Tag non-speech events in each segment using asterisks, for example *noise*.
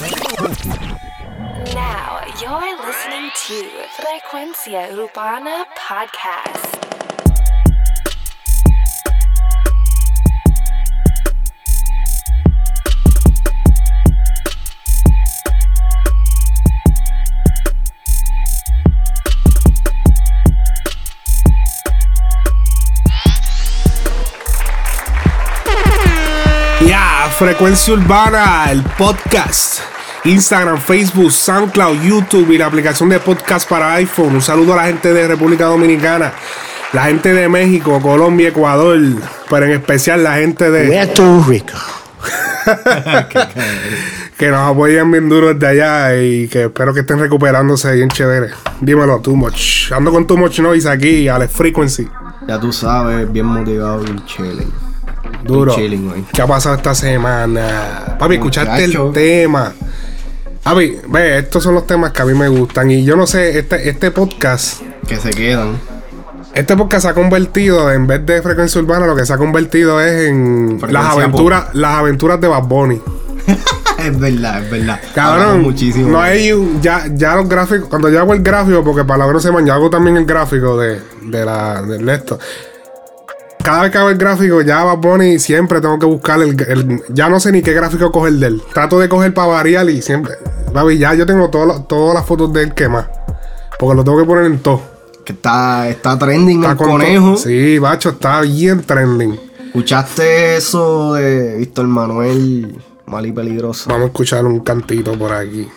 Now you're listening to Frecuencia Urbana Podcast. Frecuencia Urbana, el podcast. Instagram, Facebook, SoundCloud, YouTube y la aplicación de podcast para iPhone. Un saludo a la gente de República Dominicana, la gente de México, Colombia, Ecuador, pero en especial la gente de Puerto Rico. *laughs* *laughs* que nos apoyan bien duro desde allá y que espero que estén recuperándose bien chévere. Dímelo, Too Much. Ando con Too Much Noise aquí, Alex Frequency. Ya tú sabes, bien motivado, bien chilling. Duro. Chilling hoy. ¿Qué ha pasado esta semana? Papi, escuchaste el Muchacho. Tema. Papi, ve, estos son los temas que a mí me gustan. Y yo no sé, este, este podcast, Que se quedan. este podcast se ha convertido, en vez de frecuencia urbana, lo que se ha convertido es en Frecuencia las aventuras, las aventuras de Bad Bunny. *laughs* es verdad, es verdad. Cabrón, muchísimo. no hay un- ya, ya los gráficos, cuando yo hago el gráfico, porque para la no se yo hago también el gráfico de, de la, del esto. Cada vez que hago el gráfico, ya Bad Bunny siempre tengo que buscar el, el- ya no sé ni qué gráfico coger de él. Trato de coger para variar y siempre, papi, ya yo tengo todas las- todas las fotos de él quemadas. Porque lo tengo que poner en todo. Que está, está trending Está el con conejo. Sí, bacho, está bien trending. ¿Escuchaste eso de Víctor Manuel Mal y Peligroso? Vamos a escuchar un cantito por aquí.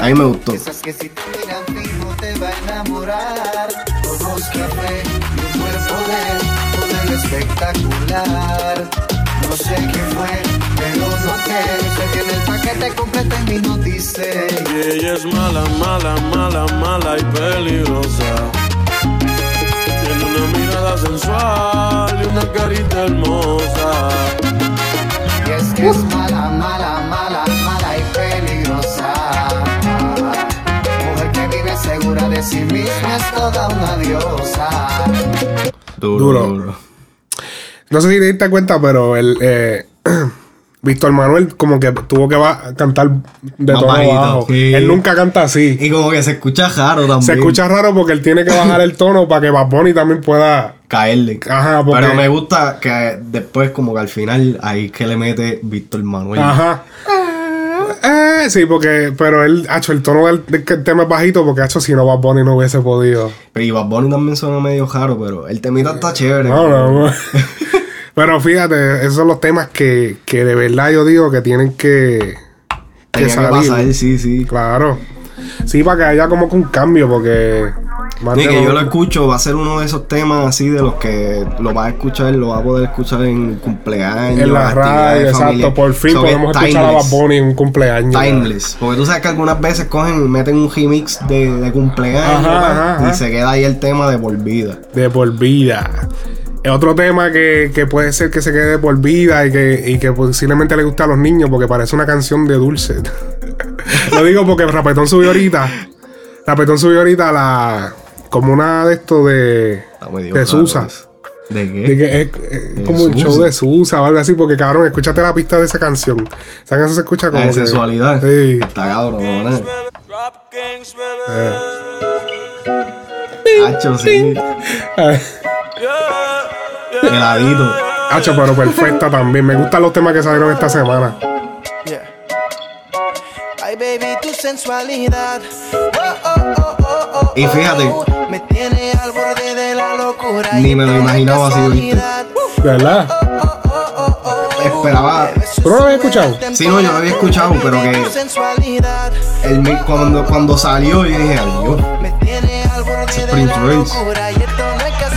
A mí me gustó. Esas que si te miran fijo te va a enamorar. Ojos café y un cuerpo de modelo espectacular. No sé qué fue, pero noté. Sé que en el paquete completo en mi notice. Y ella es mala, mala, mala, mala y peligrosa. Tiene una mirada sensual y una carita hermosa. Y es que es mala, mala, mala, mala y peligrosa. Mujer que vive segura de sí misma es toda una diosa. Duro, Duro. No sé si te diste cuenta, pero el eh, *clears throat* Víctor Manuel como que tuvo que va- cantar de Más todo bajito, bajo. sí. Él nunca canta así. Y como que se escucha raro también. Se escucha raro porque él tiene que bajar el tono para que Bad Bunny también pueda. Caerle. Ajá, porque- Pero me gusta que después, como que al final, ahí que le mete Víctor Manuel. Ajá. Eh, sí, porque. Pero él, hecho el tono del, del que el tema es bajito porque, hecho si no, Bad Bunny no hubiese podido. Pero y Bad Bunny también suena medio raro, pero el temita está chévere. No, no, no. *laughs* Pero fíjate, esos son los temas que, que de verdad yo digo que tienen que. Que salir. pasar, sí, sí. Claro. Sí, para que haya como que un cambio, porque. Sí, que yo lo escucho, va a ser uno de esos temas así de los que lo vas a escuchar, lo vas a poder escuchar en cumpleaños. En la radio, exacto. Por fin So que podemos es escuchar a Bad. Bunny en un cumpleaños. Timeless. Porque tú sabes que algunas veces cogen y meten un remix de, de cumpleaños Ajá, ¿verdad? ajá, y se queda ahí el tema de por vida. De por vida. Es Otro tema que, que puede ser que se quede de por vida y que, y que posiblemente le guste a los niños porque parece una canción de dulce. *laughs* Lo digo porque Rapetón subió ahorita. Rapetón subió ahorita la. Como una de estos de. Medio De Susa. ¿De De qué? que es, es De como un show de Susa o algo así, porque cabrón, escúchate la pista de esa canción. Esa canción se escucha como. La de que- sensualidad. Sí. Está cabrón, ¿no? Hacho, sí. *laughs* Heladito. Hacho, pero perfecta también. Me gustan los temas que salieron esta semana. Yeah. Ay, baby, tu sensualidad. Oh, oh, oh, oh, oh, Y fíjate. oh, Me tiene al borde de la locura. Ni y me lo imaginaba así, ¿viste? casualidad. Uh, ¿De verdad? Esperaba. ¿Tú no lo habías escuchado? Sí, no, yo lo había escuchado, pero que-. El, cuando, cuando salió, yo dije, adiós. Me tiene al borde de Prince la Royce.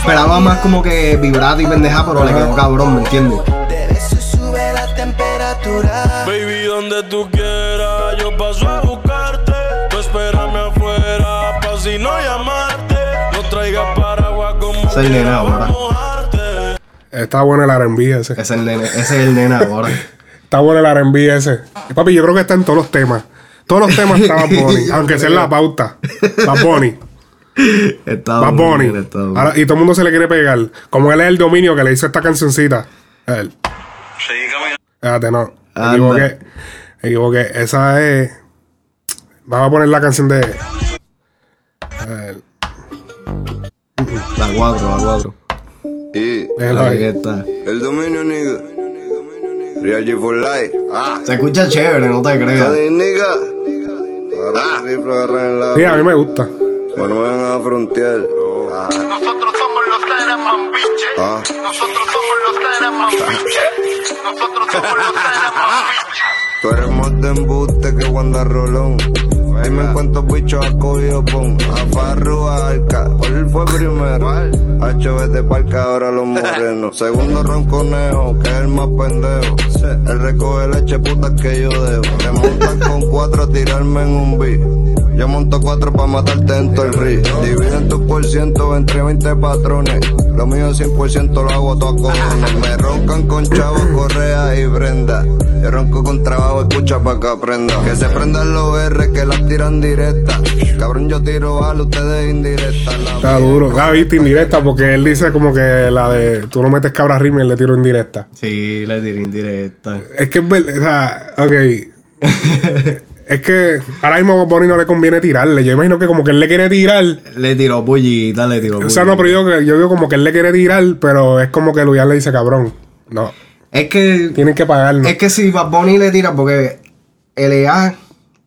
Esperaba más como que vibrato y pendeja, pero le quedó cabrón, ¿me entiendes? De eso sube la temperatura. Baby, donde tú quieras, yo paso a buscarte. Tú espérame afuera, pa' si no llamarte. No traigas paraguas como Es el nene ahora. Está bueno el R&B ese. Ese es el nene, ese es el nene ahora. *laughs* Está bueno el R&B ese. Papi, yo creo que está en todos los temas. Todos los temas está Bad Bunny, *laughs* aunque sea en la pauta. Bad Bunny. Está Bad Bunny. está duro. Ahora- y todo el mundo se le quiere pegar. Como él es el dominio que le hizo esta cancioncita. Él. Espérate, no. Me equivoqué. Me equivoqué. Esa es. Vamos a poner la canción de. A ver, La 4, la 4. Y está. el dominio, nigga. Real G for life. Ah, Se escucha chévere, no te creas. Joder, nigga. La. Sí, a mí me gusta. Cuando vayan a frontear. Ah, Nosotros somos los biches. ah. Nosotros somos los biches. Nosotros somos los biches. Tú eres más de embuste que Wanda Rolón. Dime cuántos bichos has cogido pon. A Farru, a Arca. ¿Cuál fue primero? Hacho, vete parca ahora los morenos. *laughs* Segundo ronconejo, que es el más pendejo. Él recoge leche putas que yo debo. Te montas con cuatro a tirarme en un beat. Yo monto cuatro pa' matarte en todo el río. Dividen tus por ciento entre 20 patrones. Lo mío 100% lo hago todo a cojones. Me roncan con chavos, correa y brenda. Yo ronco con trabajo, escucha pa' que aprenda. Que se prendan los R que las tiran directas. Cabrón, yo tiro bala, ustedes indirectas. La Está duro. Viste indirecta porque él dice como que la de tú no metes cabra rima y le tiro indirecta. Sí, le tiré indirecta. Es que es verdad. O sea, ok. *laughs* es que ahora mismo a Bonnie no le conviene tirarle. Yo imagino que como que él le quiere tirar. Le tiró pullita, le tiró O sea, no, pero yo, yo digo como que él le quiere tirar, pero es como que Luyan le dice cabrón. No, Es que tienen que pagarlo. Es que si Bad Bunny le tira, porque LA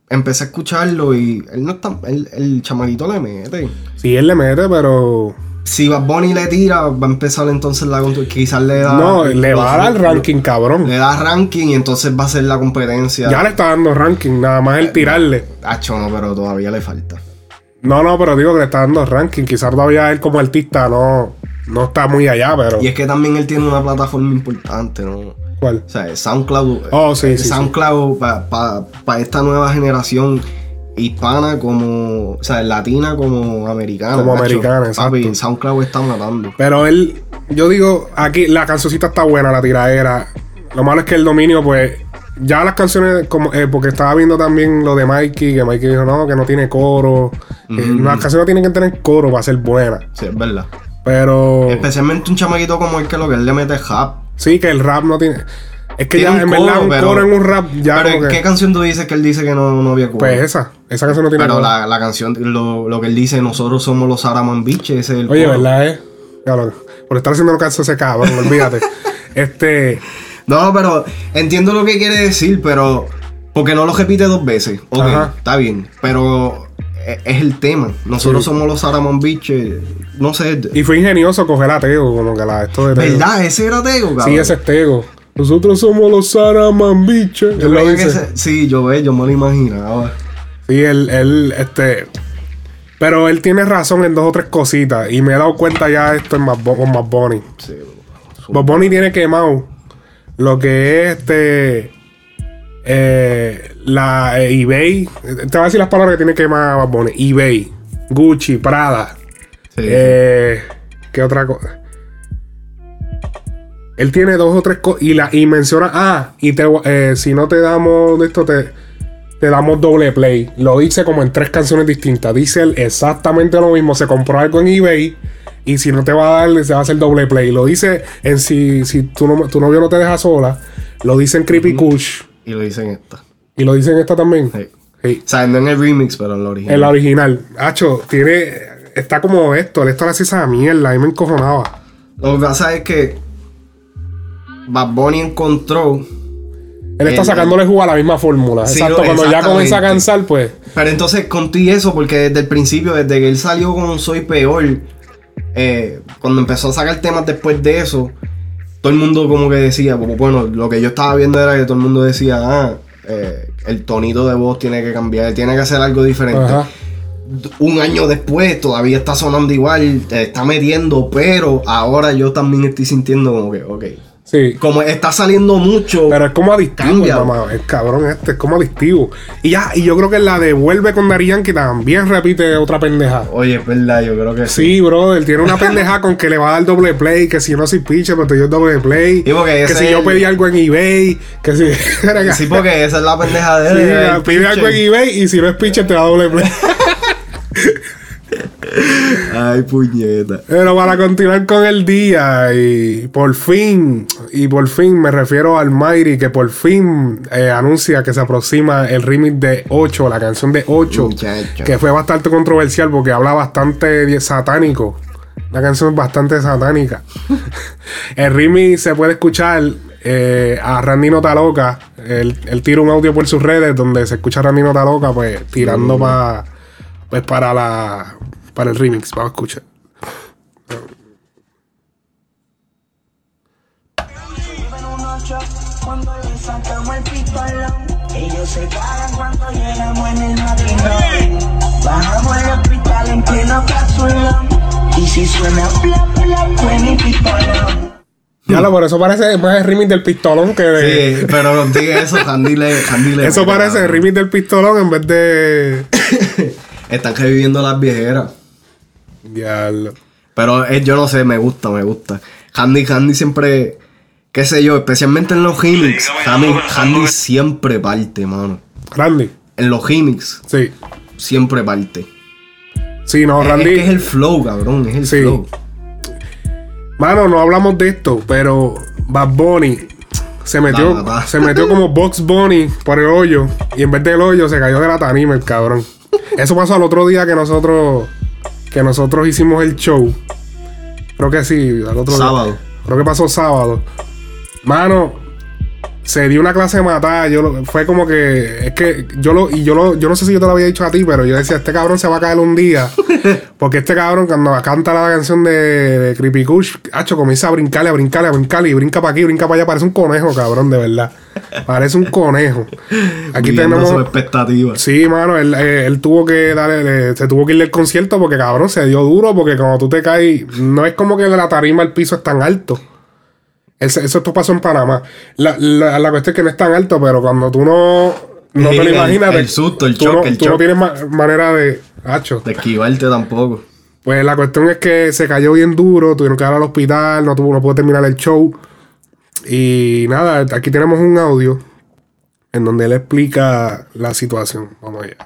empecé a escucharlo y él no está. El, el chamaquito le mete. Sí, él le mete, pero. Si Bad Bunny le tira, va a empezar entonces la. Quizás le da. No, le va a dar lo- ranking, cabrón. Le da ranking y entonces va a ser la competencia. Ya le está dando ranking, nada más el tirarle. Acho, no, pero todavía le falta. No, no, pero digo que le está dando ranking. Quizás todavía él como artista no, no está muy allá, pero. Y es que también él tiene una plataforma importante, ¿no? ¿Cuál? O sea, SoundCloud. Oh, sí, eh, sí, sí. SoundCloud para esta nueva generación hispana como. O sea, latina como americana. Como macho. americana, Papi, exacto. SoundCloud está matando. Pero él, yo digo, aquí la cancioncita está buena, la tiradera. Lo malo es que el dominio, pues, ya las canciones, como, eh, porque estaba viendo también lo de Mikey, que Mikey dijo, no, que no tiene coro. Eh, las canciones tienen que tener coro para ser buenas. Sí, es verdad. Pero Especialmente un chamaquito como él que lo que él le mete es rap. sí, que el rap no tiene. Es que Tiene ya, un en verdad, un pero- coro en un rap, ya Pero como ¿en que- qué canción tú dices que él dice que no, no había coro? Pues esa, esa canción no tiene Pero la, la canción, lo, lo que él dice, nosotros somos los Saraman Biches, es el Oye, coro. ¿verdad, eh? Claro, por estar haciendo caso a ese cabrón, *laughs* olvídate. este. No, pero entiendo lo que quiere decir, pero. Porque no lo repite dos veces. Ok, Ajá. está bien. Pero e- es el tema. Nosotros Sí. somos los Saramon Biches. No sé. Y fue ingenioso coger a Tego, como que la esto de Tego. ¿Verdad? Ese era Tego, cabrón. Sí, ese es Tego. Nosotros somos los Saraman biches. Yo lo dice. sí, yo ve, yo me lo imaginaba. Sí, él, él, este. Pero él tiene razón en dos o tres cositas. Y me he dado cuenta ya esto en con Bad Bunny. Sí. Bad Bunny tiene quemado lo que es este. eh, la eh, eBay. Te voy a decir las palabras que tiene quemado Bad Bunny: eBay, Gucci, Prada. Sí. Eh, ¿Qué otra cosa? Él tiene dos o tres cosas y, la, y menciona, ah, y te, eh, si no te damos de esto, te, te damos doble play. Lo dice como en tres canciones distintas. Dice él exactamente lo mismo. Se compró algo en eBay y si no te va a dar, se va a hacer doble play. Lo dice en si, si tu, no- tu novio no te deja sola. Lo dice en Creepy Kush. Y lo dicen esta. Y lo dice en esta también. Sí. Sí. O sea, no en el remix, pero en la original. En la original. Hacho, tiene. Está como esto. Esto le hace esa mierda. A mí me encojonaba. Lo que pasa es que Bad Bunny encontró. Él está El- sacándole jugo a la misma fórmula. Sí, Exacto. Cuando ya comienza a cansar, pues. Pero entonces conté eso porque desde el principio, desde que él salió con Soy Peor, eh, cuando empezó a sacar temas después de eso, todo el mundo como que decía, como, bueno, lo que yo estaba viendo era que todo el mundo decía, ah, eh, el tonito de voz tiene que cambiar, tiene que hacer algo diferente. Ajá. Un año después todavía está sonando igual, te está metiendo, pero ahora yo también estoy sintiendo como que, ok, Sí. como está saliendo mucho. Pero es como adictivo, mamá. El cabrón este es como adictivo. Y ya, y yo creo que la de Vuelve con Dari Yankee también repite otra pendeja. Oye, es verdad, yo creo que sí. Sí, bro, él tiene una pendeja con que le va a dar doble play, que si yo no soy pitcher, pero te doy doble play. Sí, que si yo pedí algo en eBay, que si. *laughs* Sí, porque esa es la pendeja de él. pide algo en eBay y si no es pitcher te da doble play. *laughs* Ay, puñeta. Pero para continuar con el día, y por fin, y por fin me refiero al Mayri, que por fin eh, anuncia que se aproxima el remix de 8, la canción de 8, Muchacho. que fue bastante controversial porque habla bastante satánico. La canción es bastante satánica. *laughs* el remix se puede escuchar eh, a Randy Nota Loca. Él, él tira un audio por sus redes donde se escucha a Randy Nota Loca, pues tirando pa- pues, para la para el remix. Vamos a escuchar. Cuando le sacamos el pistolón, ellos se cagan cuando llegamos en el maquinón. Bajamos el hospital en pleno capsulón. Y si suena bla bla, fue mi pistolón. Ya lo, por eso parece más el remix del pistolón que de. Sí, pero no diga eso, Handy le, Handy le eso parece el remix del pistolón en vez de. *coughs* Están reviviendo las viejeras. Diablo. Pero eh, yo no sé, me gusta, me gusta. Handy, Handy siempre, qué sé yo, especialmente en los. Sí, Handy, Handy siempre parte, mano. Randy. En los remix, Sí. siempre parte. Sí, no, Randy. Es que es el flow, cabrón, es el Sí. flow. Mano, no hablamos de esto, pero Bad Bunny se metió, se metió como *laughs* Box Bunny por el hoyo. Y en vez del hoyo se cayó de la tarima el cabrón. Eso pasó al otro día que nosotros. Que nosotros hicimos el show. Creo que sí, al otro día. Sábado. Creo que pasó sábado. Mano, se dio una clase de matar. Yo lo- fue como que. Es que yo lo. Y yo lo. Yo no sé si yo te lo había dicho a ti, pero yo decía, este cabrón se va a caer un día. *laughs* porque este cabrón, cuando canta la canción de, de Creepy Kush, hacho, comienza a brincarle, a brincarle, a brincarle, y brinca para aquí, brinca para allá. Parece un conejo, cabrón, de verdad. Parece un conejo. Aquí tenemos. expectativas. Sí, mano, él, eh, él tuvo que darle, se tuvo que ir del concierto porque cabrón se dio duro, porque cuando tú te caes, no es como que la tarima el piso es tan alto. Eso, eso esto pasó en Panamá. La, la, la cuestión es que no es tan alto, pero cuando tú no, no te lo imaginas, el susto, el shock, no, el tú no tienes ma- manera de. Hacho. De esquivarte tampoco. Pues la cuestión es que se cayó bien duro, tuvieron que ir al hospital, no, tuvo, no pudo terminar el show. Y nada, aquí tenemos un audio en donde él explica la situación. Vamos allá.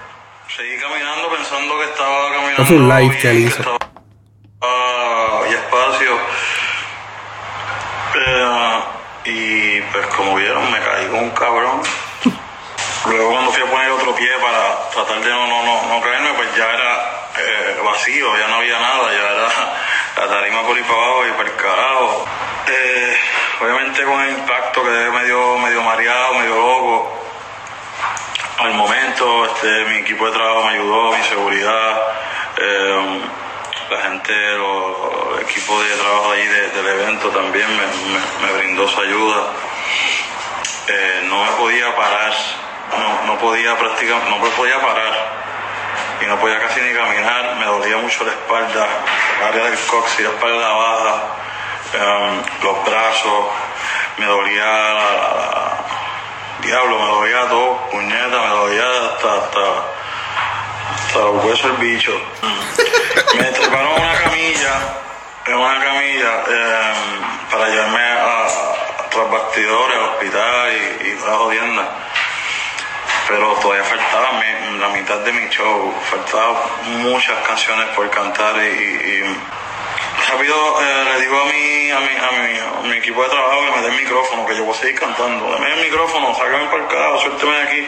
Seguí caminando pensando que estaba caminando. Esto fue un live que él hizo. estaba- ah, y espacio. Y pues como vieron, me caí con un cabrón. Luego cuando fui a poner otro pie para tratar de no, no, no, no caerme, pues ya era eh, vacío, ya no había nada, ya era la tarima por ahí para abajo y para el carajo. Eh, obviamente con el impacto quedé medio, medio mareado, medio loco al momento este, mi equipo de trabajo me ayudó, mi seguridad, eh, la gente, lo- el equipo de trabajo ahí de- del evento también me, brindó su ayuda. Eh, no me podía parar, no, no podía practicar, no me podía parar y no podía casi ni caminar, me dolía mucho la espalda, el área del cox y la espalda baja, eh, los brazos, me dolía la- Diablo, me dolía todo, puñeta, me dolía hasta, hasta, hasta los huesos del bicho. Me treparon una camilla, en una camilla, eh, para llevarme a, a tras bastidores, al hospital y, y toda la jodienda. Pero todavía faltaba mi- la mitad de mi show, faltaban muchas canciones por cantar y, y- rápido eh, le digo a mi, a, mi, a, mi, a mi equipo de trabajo que me dé el micrófono, que yo voy a seguir cantando. Dame el micrófono, sácame para el carajo, suélteme de aquí.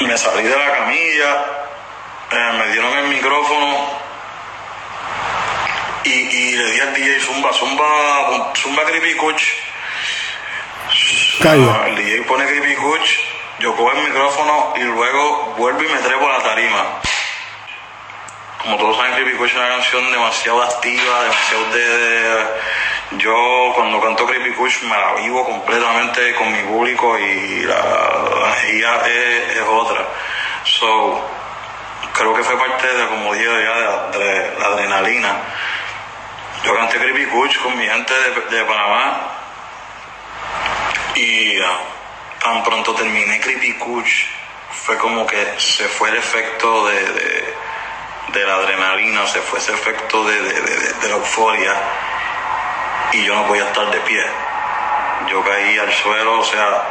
Y me salí de la camilla, eh, me dieron el micrófono y, y le di al DJ Zumba, Zumba, Zumba Creepy Kuch. Calla. Ah, el DJ pone Creepy Kuch, yo cojo el micrófono y luego vuelvo y me trepo a la tarima como todos saben, Creepy Kush es una canción demasiado activa, demasiado de, Yo cuando canto Creepy Kush me la vivo completamente con mi público y la, energía es, otra. So, creo que fue parte de, como dije ya, de, la- adrenalina. Yo canté Creepy Kush con mi gente de, de Panamá y tan pronto terminé Creepy Kush fue como que se fue el efecto de, de, la adrenalina, se fue ese efecto de, de- de- la euforia y yo no podía estar de pie. Yo caí al suelo, o sea,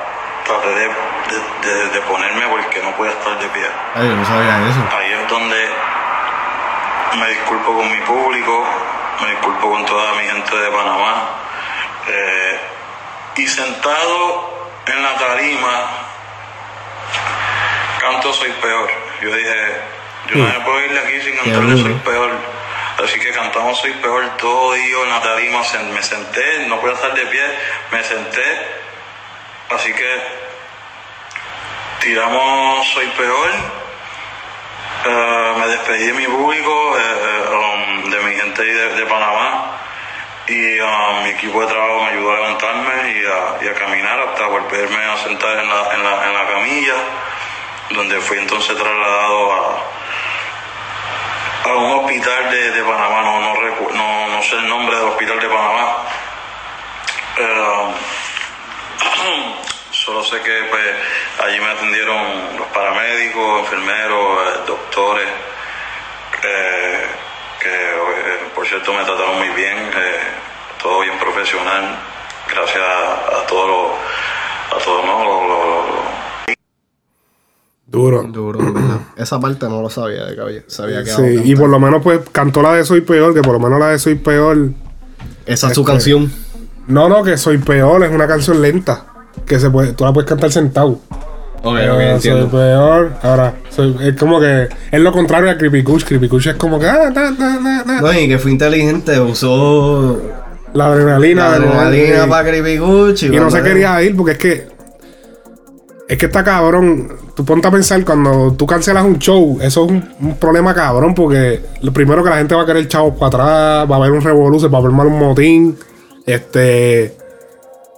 traté de, de- ponerme porque no podía estar de pie. Ay, no sabía eso. Ahí es donde me disculpo con mi público, me disculpo con toda mi gente de Panamá. Eh, y sentado en la tarima, canto Soy Peor. Yo dije, yo no me puedo ir de aquí sin cantarle duro. Soy Peor. Así que cantamos Soy Peor todo día en la tarima. Me senté, no puedo estar de pie, me senté. Así que tiramos Soy Peor. Eh, me despedí de mi público, eh, eh, um, de mi gente de, de Panamá. Y um, mi equipo de trabajo me ayudó a levantarme y a, y a caminar hasta volverme a sentar en la, en la, en la camilla, donde fui entonces trasladado a, un hospital de, de Panamá, no, no, recu- no, no sé el nombre del hospital de Panamá. Eh, *clears throat* solo sé que pues, allí me atendieron los paramédicos, enfermeros, eh, doctores, eh, que eh, por cierto me trataron muy bien, eh, todo bien profesional, gracias a, a todos los, a todos ¿no? Duro. Duro. Esa parte no lo sabía de que había, sabía que Sí, y por lo menos pues cantó la de Soy Peor, que por lo menos la de Soy Peor. Esa es su este- canción. No, no, que Soy Peor es una canción lenta. Que se puede, tú la puedes cantar sentado. Ok, Eh, ok, soy entiendo. peor. Ahora, soy- es como que es lo contrario a Creepy Kush. Creepy Kush es como que ah, na, na, na, na. No, y que fue inteligente, usó la adrenalina. la adrenalina para Creepy Gucci. Y no se quería ir porque es que. Es que está cabrón. Tú ponte a pensar cuando tú cancelas un show, eso es un, un problema cabrón porque lo primero que la gente va a querer chavos para atrás, va a haber un revoluce, va a haber mal un motín. Este.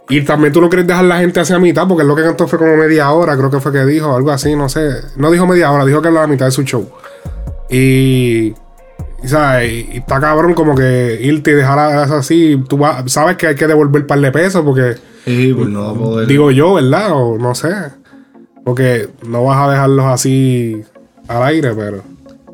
Y también tú no quieres dejar la gente hacia mitad porque lo que cantó fue como media hora, creo que fue que dijo, algo así, no sé. No dijo media hora, dijo que era la mitad de su show. Y. y, ¿sabes? Y, y está cabrón como que irte y dejar así. Tú vas- sabes que hay que devolver un par de pesos porque. Sí, pues no va a poder. Digo yo, ¿verdad? O no sé. Porque no vas a dejarlos así al aire, pero.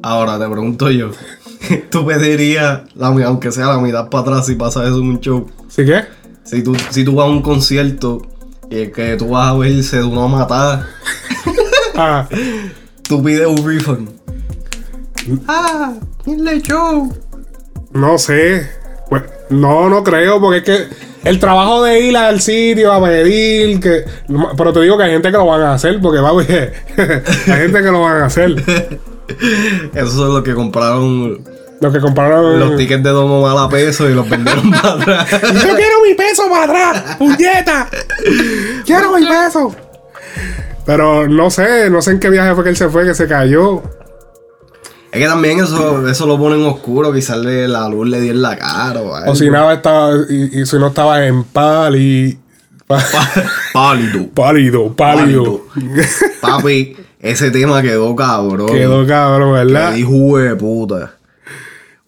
Ahora te pregunto yo. *laughs* ¿Tú pedirías, la, aunque sea la mitad para atrás, si pasa eso en un show? ¿Sí qué? Si tú, si tú vas a un concierto y el que tú vas a verse de una matada, *laughs* Ah, tú pides un refund. Ah, el show. no sé. Pues, no, no creo, porque es que el trabajo de ir al sitio a pedir, que. Pero te digo que hay gente que lo van a hacer, porque va, oye, *laughs* hay gente que lo van a hacer. Esos son los que compraron Los que compraron. los tickets de Don Omar a peso y los vendieron *laughs* para atrás. Yo quiero mi peso para atrás, puñeta. Quiero mi peso. Pero no sé, no sé en qué viaje fue que él se fue, que se cayó. Es que también eso, eso lo ponen oscuro, quizás le- la luz le dio en la cara o algo. O si nada estaba, y, y si no estaba en pali. *laughs* pa- Pálido. pálido, pálido. Papi, ese tema quedó cabrón. Quedó cabrón, ¿verdad? Que hijo de puta.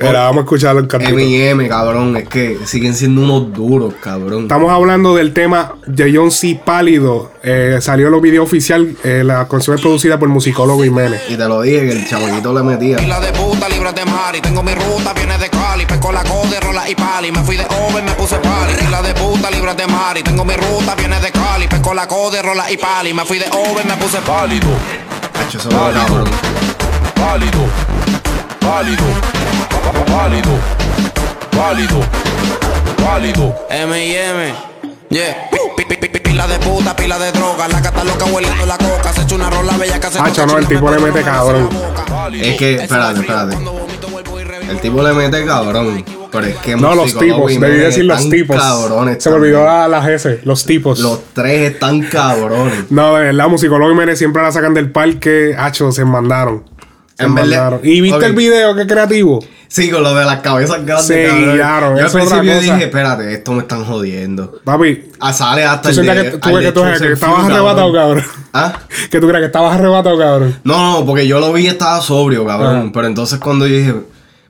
Pero vamos a escucharlo en cantito. M&M, cabrón, es que siguen siendo unos duros, cabrón. Estamos hablando del tema de John C. Pálido. Eh, salió los video oficial. eh, la canción es producida por Musicólogo Jiménez. Y te lo dije que el chamaquito le metía. Pila de puta, libres de mari. Tengo mi ruta, viene de Cali. Pesco la code, rola y pali. Me fui de over, me puse pali. Pila de puta, libres de mari. Tengo mi ruta, viene de Cali. Pesco la code, rola y pali. Me fui de over, me puse pálido. Hacho, eso lo cabrón. Pálido. Pálido. Pálido. Pálido. Pálido. M&M. Yeah. Pi- pi- pi- pi- Pila de puta, pila de droga. La gata loca hueliendo la coca. Se echa una rola bella que hace Hacho, no, el tipo le mete cabrón. Es que, espérate, espérate. El tipo le mete cabrón. Pero es que No, los tipos. Debí decir los tipos. Cabrones, Se me olvidó también. la, la GS. Los tipos. Los tres están cabrones. No, de verdad, Musicólogo Jiménez siempre la sacan del parque. Hacho, se mandaron. Se En verdad- mandaron. ¿Y viste el video? Qué creativo. Sí, con lo de las cabezas grandes. Sí, cabrón. claro, Yo al principio cosa. dije, espérate, esto me están jodiendo. Papi, Ah, sale hasta tú el de- que, tú, que, tú, que estabas arrebatado, cabrón. ¿Ah? Que tú crees que estabas arrebatado, cabrón. No, no, porque yo lo vi y estaba sobrio, cabrón. Ah. Pero entonces cuando yo dije.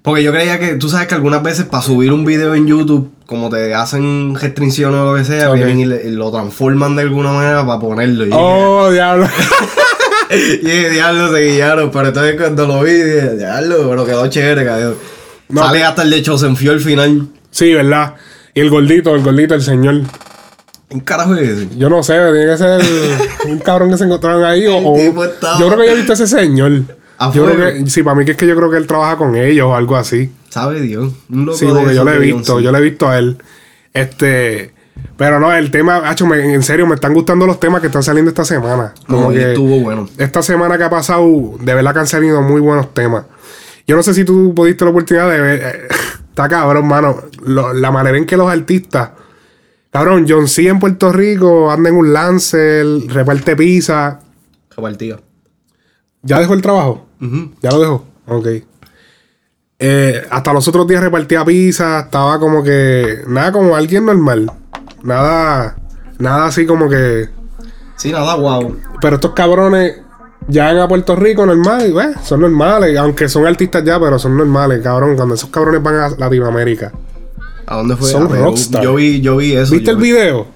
Porque yo creía que, tú sabes que algunas veces para subir un video en YouTube, como te hacen restricciones o lo que sea, vienen y, le- y lo transforman de alguna manera para ponerlo. Y Oh, diablo. *laughs* *laughs* y diablo, se guiaron. Pero entonces cuando lo vi, dije, diablo, pero quedó chévere, cabrón. No, Sale hasta el de Chosen Few al final. Sí, ¿verdad? Y el gordito, el gordito, el señor. ¿En carajo es ese? Yo no sé, tiene que ser un cabrón que se encontraron ahí. O, Yo creo que yo he visto a ese señor. A Yo creo que, sí, para mí que es que yo creo que él trabaja con ellos o algo así. Sabe Dios. Un loco Sí, porque yo lo he visto, yo lo he visto a él. Este. Pero no, el tema, hacho, me- en serio, me están gustando los temas que están saliendo esta semana. Como No, que estuvo bueno. esta semana que ha pasado, de verdad que han salido muy buenos temas. Yo no sé si tú pudiste la oportunidad de ver. eh, Está cabrón, mano. Lo- la manera en que los artistas. Cabrón, John C. en Puerto Rico anda en un Lancer, reparte pizza. Repartido. ¿Ya dejó el trabajo? ¿Ya lo dejó? Ok. Eh, hasta los otros días repartía pizza. Estaba como que. Nada como alguien normal. Nada. Nada así como que. Sí, nada, guau. Pero estos cabrones llegan a Puerto Rico normal. y, pues, son normales. Aunque son artistas ya, pero son normales, cabrón. Cuando esos cabrones van a Latinoamérica. ¿A dónde fue? Son rockstar. Yo vi, yo vi eso. ¿Viste el vi- video?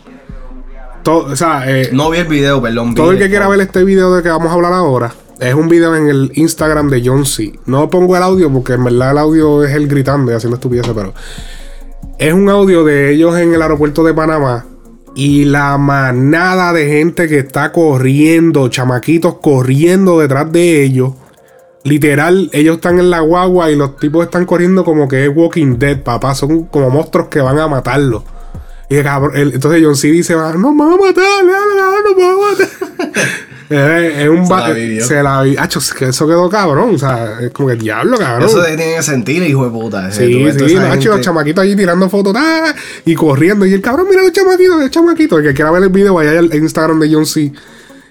Todo, o sea, eh, No vi el video, perdón. Todo el que quiera ver este video de que vamos a hablar ahora es un video en el Instagram de John C. No pongo el audio porque en verdad el audio es él gritando y haciendo estupideces, pero es un audio de ellos en el aeropuerto de Panamá y la manada de gente que está corriendo, chamaquitos corriendo detrás de ellos. Literal, ellos están en la guagua y los tipos están corriendo como que es Walking Dead, papá. Son como monstruos que van a matarlo. Y entonces John C. dice, "Va, no me van a matar, no me van a. es, es un Se la vivió. Se la vi. Acho, es que eso quedó cabrón. O sea, es como que diablo, cabrón. Eso tiene que sentir, hijo de puta. Sí, sí, esa Nacho, los chamaquitos allí tirando fotos ¡ah! y corriendo. Y el cabrón, mira los chamaquitos, el chamaquito. El que quiera ver el video, vaya al Instagram de John C.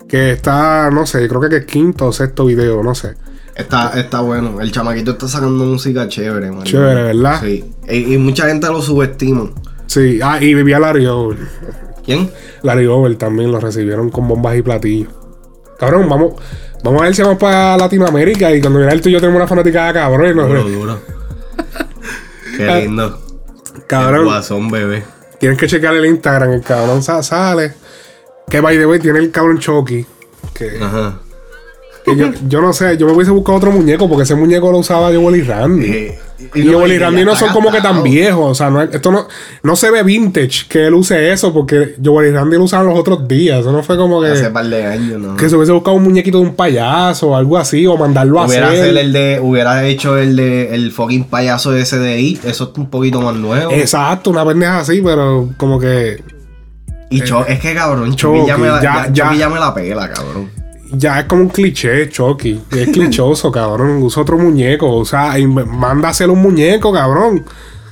Que está, no sé, creo que es quinto o sexto video, no sé. Está, está bueno. El chamaquito está sacando música chévere, man. Chévere, ¿verdad? Sí. Y, y mucha gente lo subestima. Sí, ah, y vivía Larry Over. ¿Quién? Larry Over también lo recibieron con bombas y platillos. Cabrón, vamos, vamos a ver si vamos para Latinoamérica y cuando viene el tuyo tenemos una fanaticada cabrón. y nos- Duro, duro. *laughs* Qué lindo. El Cabrón, guasón, bebé. tienes que checar el Instagram, el cabrón sa- sale. Que by the way tiene el cabrón Chucky. Que, Ajá. Yo, *laughs* yo no sé, yo me hubiese buscado otro muñeco porque ese muñeco lo usaba Joel y Randy. Eh, Y Joel y ya Randy no son como que tan viejos. O sea, no, es- esto no, no se ve vintage que él use eso porque Joel y Randy lo usaban los otros días. Eso no fue como que. Hace par de años, ¿no? Que se hubiese buscado un muñequito de un payaso o algo así, o mandarlo a Hubiera, hacer. hacer el de, hubiera hecho el de el fucking payaso de SDI. Eso es un poquito más nuevo. Exacto, una pendeja así, pero como que y Cho- es que cabrón, Chucky, Chucky, ya, me la, ya- ya, ya. Chucky ya me la pela, cabrón. Ya es como un cliché, Chucky. Es clichoso, *laughs* cabrón. Usa otro muñeco, o sea, manda a hacer un muñeco, cabrón.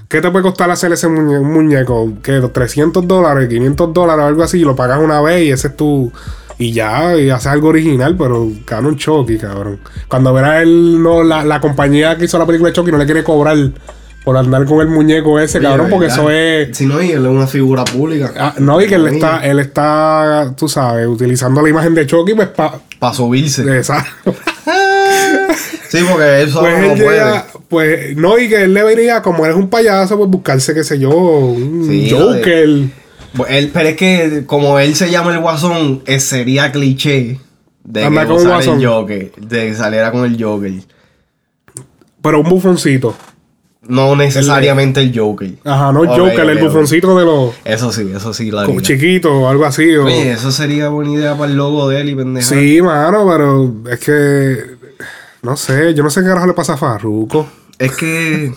¿Qué te puede costar hacer ese muñe- un muñeco? ¿Qué? 300 dólares, 500 dólares, algo así, y lo pagas una vez y ese es tu. Y ya, y haces algo original, pero cabrón Chucky, cabrón. Cuando verás el, no, la, la compañía que hizo la película de Chucky no le quiere cobrar por andar con el muñeco ese, Oye, cabrón, porque eso es. Si no, y él es una figura pública. Ah, no, y que él está, él está, tú sabes, utilizando la imagen de Chucky, pues para. Para subirse. Exacto. *laughs* Sí, porque él solo Pues no él puede. llega, pues no, y que él debería, como él es un payaso, pues buscarse, qué sé yo, un Sí, Joker. Pues él- pero es que como él se llama el guasón, eh, sería cliché de Anda que con usara guasón. el Joker, de que saliera con el Joker. Pero un bufoncito. No necesariamente el Joker. Ajá, no el Joker, el ok, ok. bufoncito de los Eso sí, eso sí, la como haría. chiquitos o algo así. o- Oye, eso sería buena idea para el logo de él y pendeja. sí, mano, pero es que. No sé, yo no sé qué carajo le pasa a Farruko. Es que.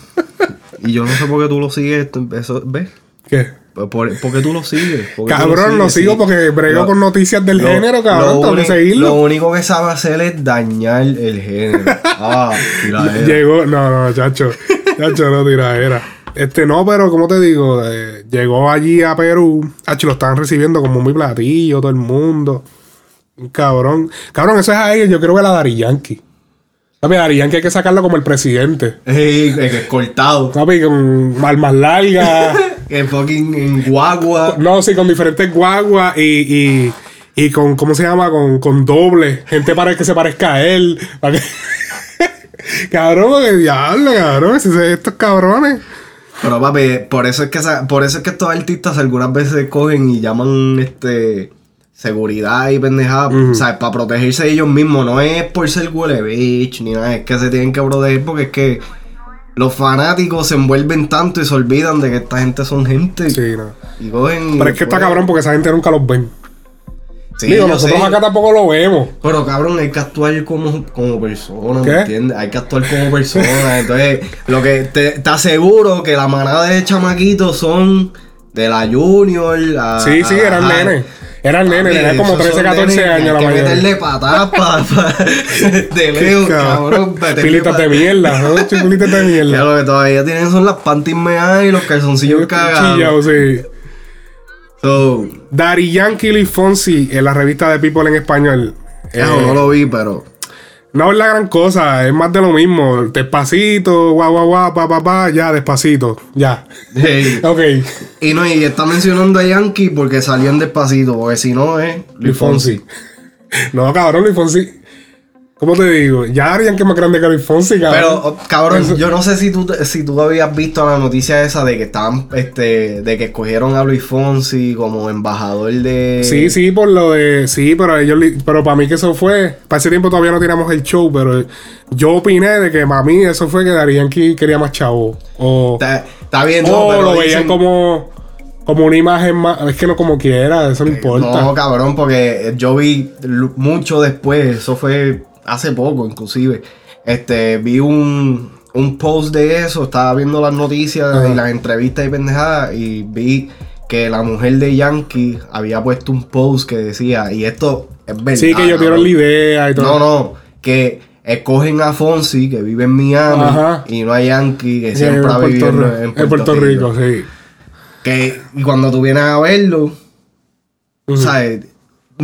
y yo no sé por qué tú lo sigues. Eso, ¿Ves? ¿Qué? Por, por- ¿por qué tú lo sigues? ¿Por qué tú Cabrón, lo sigues? sigo Sí. porque brego Lo- con noticias del lo- género, cabrón. lo Tengo que único- seguirlo. Lo único que sabe hacer es dañar el género. Ah, *laughs* tiradera. Llegó, no, no, chacho. No tiradera. Este no, pero como te digo, eh, llegó allí a Perú. Chacho, lo estaban recibiendo como muy platillo, todo el mundo. Un cabrón. Cabrón, eso es a ellos. Yo quiero ver a Dari Yankee. Papi, Dari Yankee hay que sacarlo como el presidente. Ey, que es cortado. Papi, con armas largas. *laughs* Que fucking en guagua. no, sí, con diferentes guaguas y, y, y con, ¿cómo se llama? Con, con doble. Gente para que se parezca a él. Para que- *laughs* cabrón, que diablo, cabrón. ese- ese- Estos cabrones. Pero papi, por eso es que esa- por eso es que estos artistas algunas veces cogen y llaman este seguridad y pendejada, o sea, para protegerse ellos mismos, no es por ser huele bitch ni nada, es que se tienen que proteger porque es que los fanáticos se envuelven tanto y se olvidan de que esta gente son gente Sí, no. y cogen y Pero es que está cabrón porque esa gente nunca los ven. Sí, Digo, nosotros sé. acá tampoco lo vemos. Pero cabrón, hay que actuar como, como persona, ¿Qué? ¿me entiendes? Hay que actuar como persona. Entonces, lo que te, te aseguro que la manada de chamaquitos son de la Junior. a- Sí, sí, eran nenes. Eran nenes, tenían como esos 13, son 14 nenes años la Hay que mayoría. meterle patas pa, pa- *laughs* de cabrón. Pilitas de mierda, ¿no? Pilitas de Ya mierda. lo que todavía tienen son las panties meadas y los calzoncillos cagados. Chillao, sí. So, Daddy Yankee Lee Fonsi en la revista de People en español. eso Eh, no lo vi, pero. No es la gran cosa, es más de lo mismo. Despacito, guau, guau, guau, pa, pa, pa, ya, despacito, ya. hey. *laughs* Ok. Y no, y está mencionando a Yankee porque salió en despacito, porque si no es Luis Fonsi. No, cabrón, Luis Fonsi. ¿Cómo te digo? Ya Yankee es más grande que Luis Fonsi, cabrón. Pero, oh, cabrón, Eso- yo no sé si tú, si tú habías visto la noticia esa de que estaban, este, de que escogieron a Luis Fonsi como embajador de. Sí, sí, por lo de. Sí, pero ellos. Pero para mí que eso fue. Para ese tiempo todavía no tiramos el show, pero yo opiné de que para mí eso fue que Daddy Yankee quería más chavo. O. Está, está bien, no, o pero lo veían dicen- como. Como una imagen más. Es que no como quiera, eso no importa. No, cabrón, porque yo vi mucho después, eso fue hace poco inclusive. Este, vi un, un post de eso, estaba viendo las noticias y las entrevistas y pendejadas y vi que la mujer de Yankee había puesto un post que decía, y esto es verdad. sí, que dieron cabrón. la idea y todo. No, no, que escogen a Fonsi, que vive en Miami, Ajá. y no a Yankee, que Sí, siempre ha vivido Puerto, en, en Puerto Rico, sí. Que y cuando tú vienes a verlo, Ujú. ¿sabes?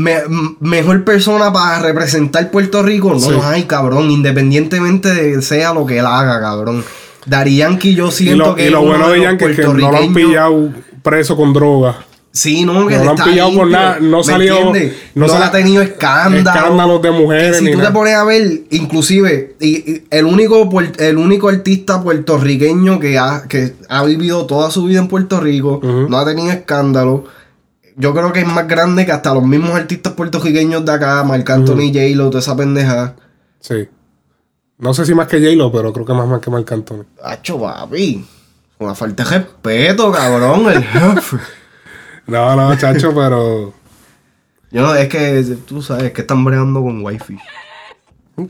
Me- mejor persona para representar Puerto Rico no Sí. hay, cabrón. Independientemente de sea lo que él haga, cabrón. Dari Yankee yo Y siento lo, que y lo bueno de Yankee es que no lo han pillado preso con droga. Sí, no, que No lo han pillado por nada, no ¿me salió- no No, ha tenido escándalos. escándalos de mujeres Si ni tú te pones a ver, inclusive, y, y el único el único artista puertorriqueño que ha, que ha vivido toda su vida en Puerto Rico, no ha tenido escándalo. Yo creo que es más grande que hasta los mismos artistas puertorriqueños de acá, Marc Anthony, J-Lo, toda esa pendeja. Sí. No sé si más que J-Lo, pero creo que más, más que Marc Anthony. Hacho, papi. Una falta de respeto, cabrón, el jefe. *laughs* No, no, chacho, pero. Yo no, es que tú sabes que están bregando con Whitefish. *laughs*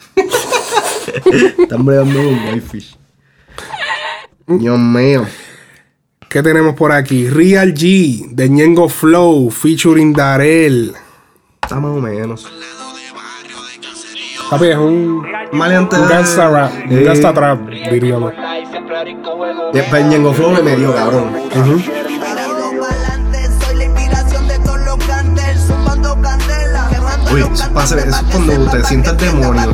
están bregando con Whitefish. Dios mío. ¿Qué tenemos por aquí? Real G de Ñengo Flow featuring Darel. Está más o menos. Papi, es un, Maleante. un gangsta rap, un Eh, gangsta trap, diríamos. Después Ñengo Flow me dio cabrón. Uy, eso pasa- pa' eso es cuando te entienda, demonio.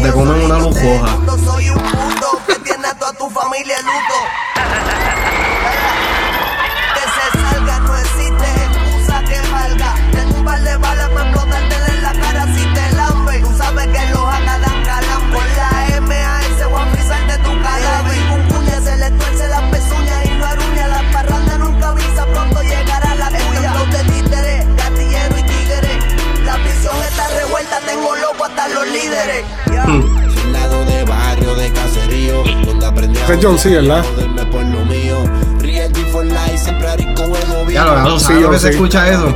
Cuando te comen soy una luz roja. Soy un puto que tiene a toda tu familia en luto. *laughs* Que se salga, no existe excusa que valga. Tengo un par de balas para explotártela en la cara si te lambe. Tú sabes que los acá dan calambre. Con la MAS voy a pisarte tu cadáver. Un puño se le tuerce las pezuñas y no aruña. La parranda nunca avisa, pronto llegará la tuya. Los de títere, gatillero y tigre. La prisión está revuelta, tengo loco hasta los líderes. John C, ¿verdad? Ya lo no, sí, yo que se escucha eso.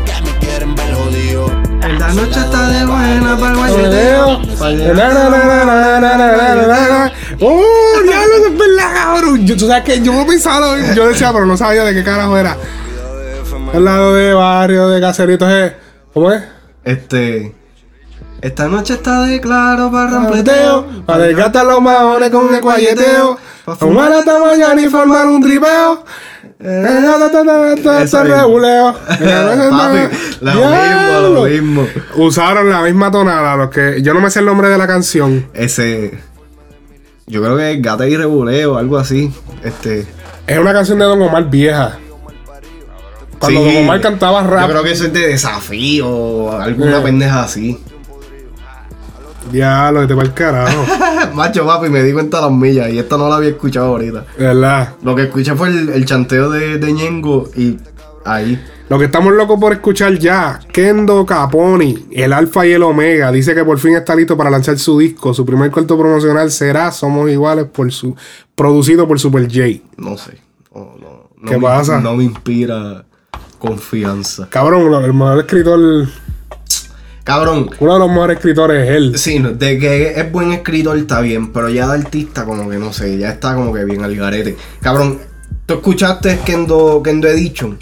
La noche está de buena para el guayeteo. ¡Oh, diablo, es verdad, cabrón! Tú sabes que yo pensaba, yo decía, pero no sabía de qué carajo era. El lado de barrio, de caseritos, eh, ¿cómo es? Este. Esta noche está de claro para rampleteo. Para desgastar los maones con el guayeteo, para fumar hasta mañana y formar un tripeo. Eso reguleo. *laughs* Papi, lo mismo, lo mismo. Usaron la misma tonada, los que yo no me sé el nombre de la canción. Ese. Yo creo que es Gata y Rebuleo, algo así. Este. Es una canción de Don Omar vieja. Cuando sí, Don Omar cantaba Yo rap. creo que eso es de desafío o alguna Eh. pendeja así. Diablo, vete para el carajo. *laughs* Macho, papi, me di cuenta a las millas y esta no la había escuchado ahorita. De verdad. Lo que escuché fue el, el chanteo de, de Ñengo y ahí. Lo que estamos locos por escuchar ya, Kendo Caponi, el Alfa y el Omega, dice que por fin está listo para lanzar su disco. Su primer corto promocional será Somos Iguales por su producido por Super J. No sé. No, no, no ¿Qué me- pasa? No me inspira confianza. Cabrón, el mejor escritor. Cabrón, Uno de los mejores escritores es él. sí, de que es buen escritor está bien, pero ya de artista como que no sé, ya está como que bien al garete. Cabrón, ¿tú escuchaste Kendo, Kendo Edition?